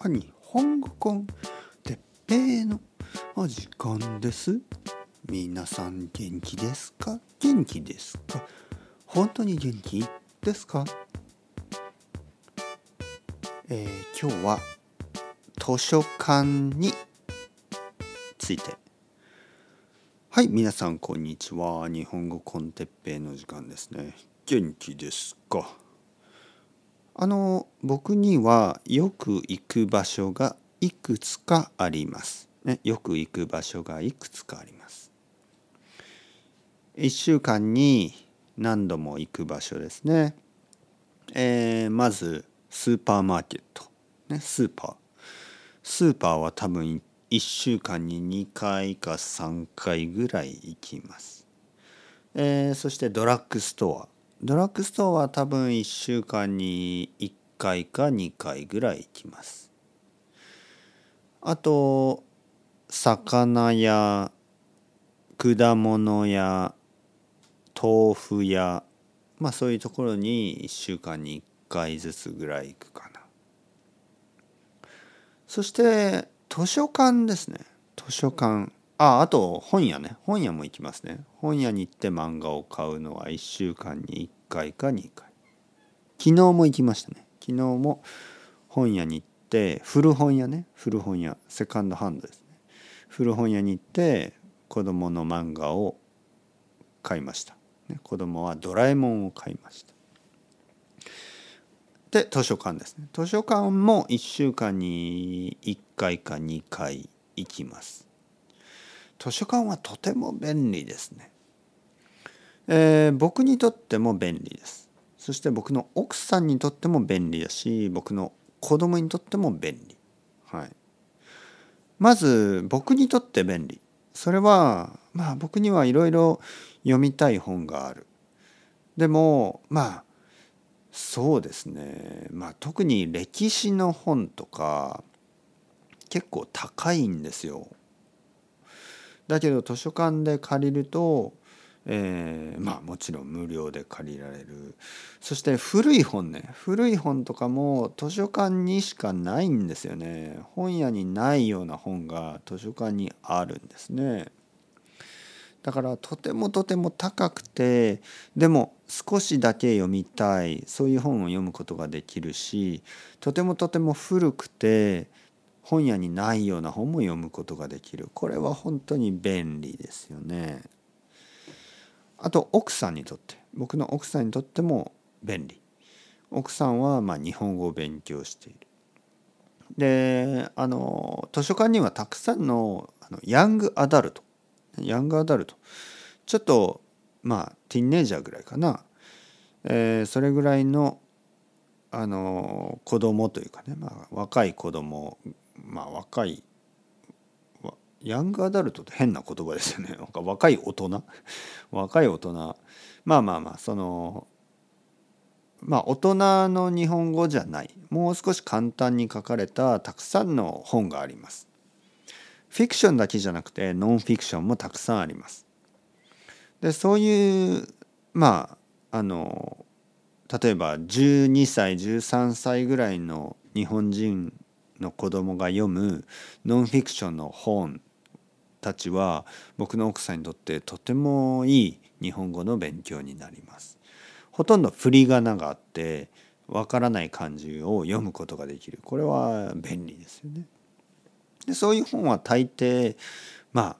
は日本語コンてっぺいのお時間です。皆さん元気ですか？元気ですか？本当に元気ですか？えー、今日は図書館について。はい皆さんこんにちは。日本語コンテッペイの時間ですね。元気ですか？あの僕にはよく行く場所がいくつかあります。ね、よく行く場所がいくつかあります。1週間に何度も行く場所ですね。えー、まずスーパーマーケット、ね、スーパー。スーパーは多分1週間に2回か3回ぐらい行きます。えー、そしてドラッグストア。ドラッグストアは多分1週間に1回か2回ぐらい行きます。あと魚や果物や豆腐やまあそういうところに1週間に1回ずつぐらい行くかな。そして図書館ですね。図書館。ああと本屋ね。本屋も行きますね。本屋に行って漫画を買うのは1週間に1回か2回。昨日も行きましたね。昨日も本屋に行って古本屋ね。古本屋。セカンドハンドですね。古本屋に行って子供の漫画を買いました、ね、子供はドラえもんを買いました。で図書館ですね。図書館も1週間に1回か2回行きます。図書館はとても便利ですね。えー、僕にとっても便利です。そして僕の奥さんにとっても便利だし僕の子供にとっても便利。はい、まず僕にとって便利。それはまあ僕にはいろいろ読みたい本がある。でもまあそうですねまあ特に歴史の本とか結構高いんですよ。だけど図書館で借りると、えー、まあもちろん無料で借りられる。そして古い本ね。古い本とかも図書館にしかないんですよね。本屋にないような本が図書館にあるんですね。だからとてもとても高くてでも少しだけ読みたい。そういう本を読むことができるしとてもとても古くて本屋にないような本も読むことができるこれは本当に便利ですよね。あと奥さんにとって僕の奥さんにとっても便利。奥さんはま日本語を勉強している。であの図書館にはたくさんのあのヤングアダルトヤングアダルトちょっとまあティーンネイジャーぐらいかな、えー、それぐらいのあの子供というかね、まあ、若い子供まあ若いヤングアダルトって変な言葉ですよね若い大人？若い大人まあまあまあそのまあ大人の日本語じゃないもう少し簡単に書かれたたくさんの本があります。フィクションだけじゃなくてノンフィクションもたくさんあります。でそういうまああの例えば12歳13歳ぐらいの日本人の子供が読むノンフィクションの本たちは僕の奥さんにとってとてもいい日本語の勉強になります。ほとんど振り仮名があってわからない漢字を読むことができるこれは便利ですよね。でそういう本は大抵ま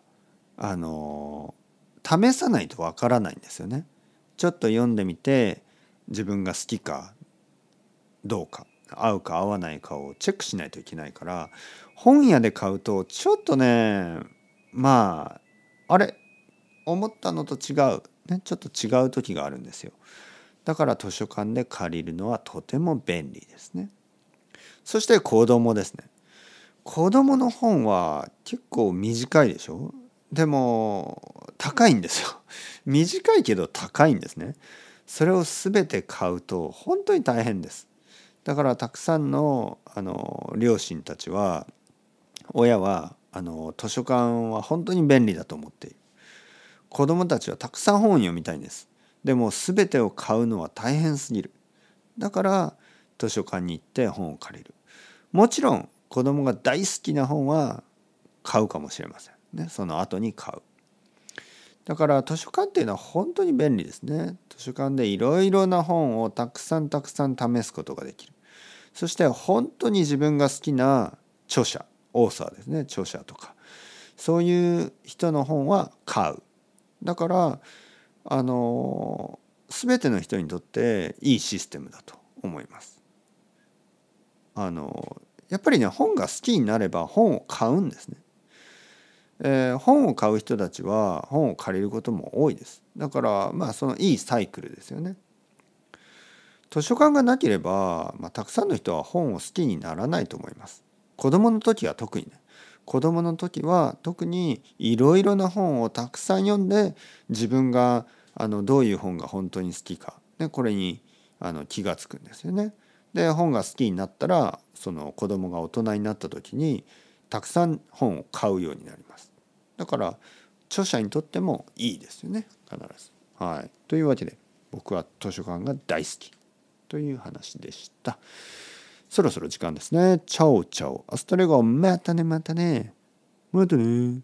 ああの試さないとわからないんですよね。ちょっと読んでみて自分が好きかどうか合うか合わないかをチェックしないといけないから本屋で買うとちょっとねまああれ？思ったのと違う、ね、ちょっと違う時があるんですよ。だから図書館で借りるのはとても便利ですね。そして子供ですね。子供の本は結構短いでしょ？でも高いんですよ。短いけど高いんですね。それを全て買うと本当に大変です。だからたくさんのあの両親たちは親はあの図書館は本当に便利だと思っている。子供たちはたくさん本を読みたいんです。でも全てを買うのは大変すぎる。だから図書館に行って本を借りる。もちろん子供が大好きな本は買うかもしれません。ねその後に買う。だから図書館っていうのは本当に便利ですね。図書館でいろいろな本をたくさんたくさん試すことができる。そして本当に自分が好きな著者オーサーですね著者とかそういう人の本は買うだからあの全ての人にとっていいシステムだと思います。あのやっぱりね本が好きになれば本を買うんですね。えー、本を買う人たちは本を借りることも多いです。だからまあそのいいサイクルですよね。図書館がなければ、まあ、たくさんの人は本を好きにならないと思います。子供の時は特にね子供の時は特にいろいろな本をたくさん読んで自分があのどういう本が本当に好きか、ね、これにあの気が付くんですよね。で本が好きになったらその子供が大人になった時にたくさん本を買うようになります。だから著者にとってもいいですよね必ず。はい、というわけで僕は図書館が大好きという話でした。そろそろ時間ですね。 Chao chao。 Hasta luego またねまたね。またね。